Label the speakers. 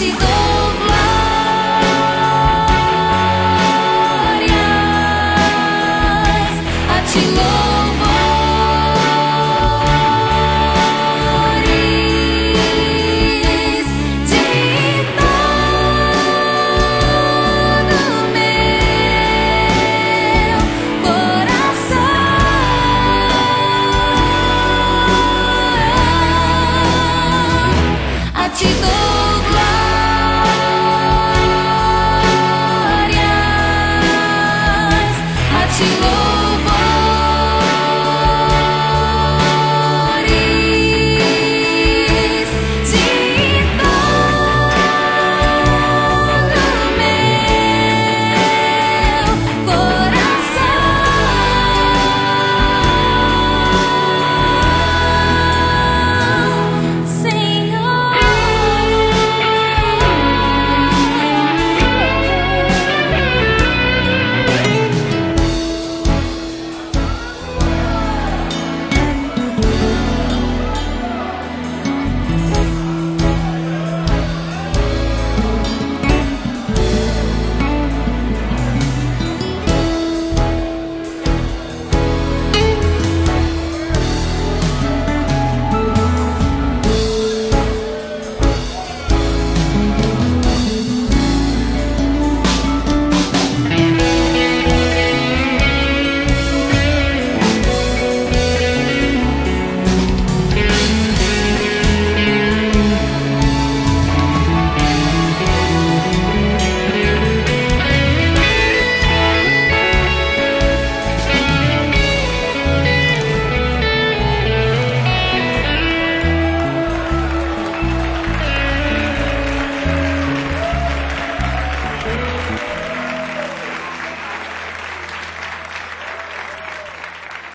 Speaker 1: te dou a te.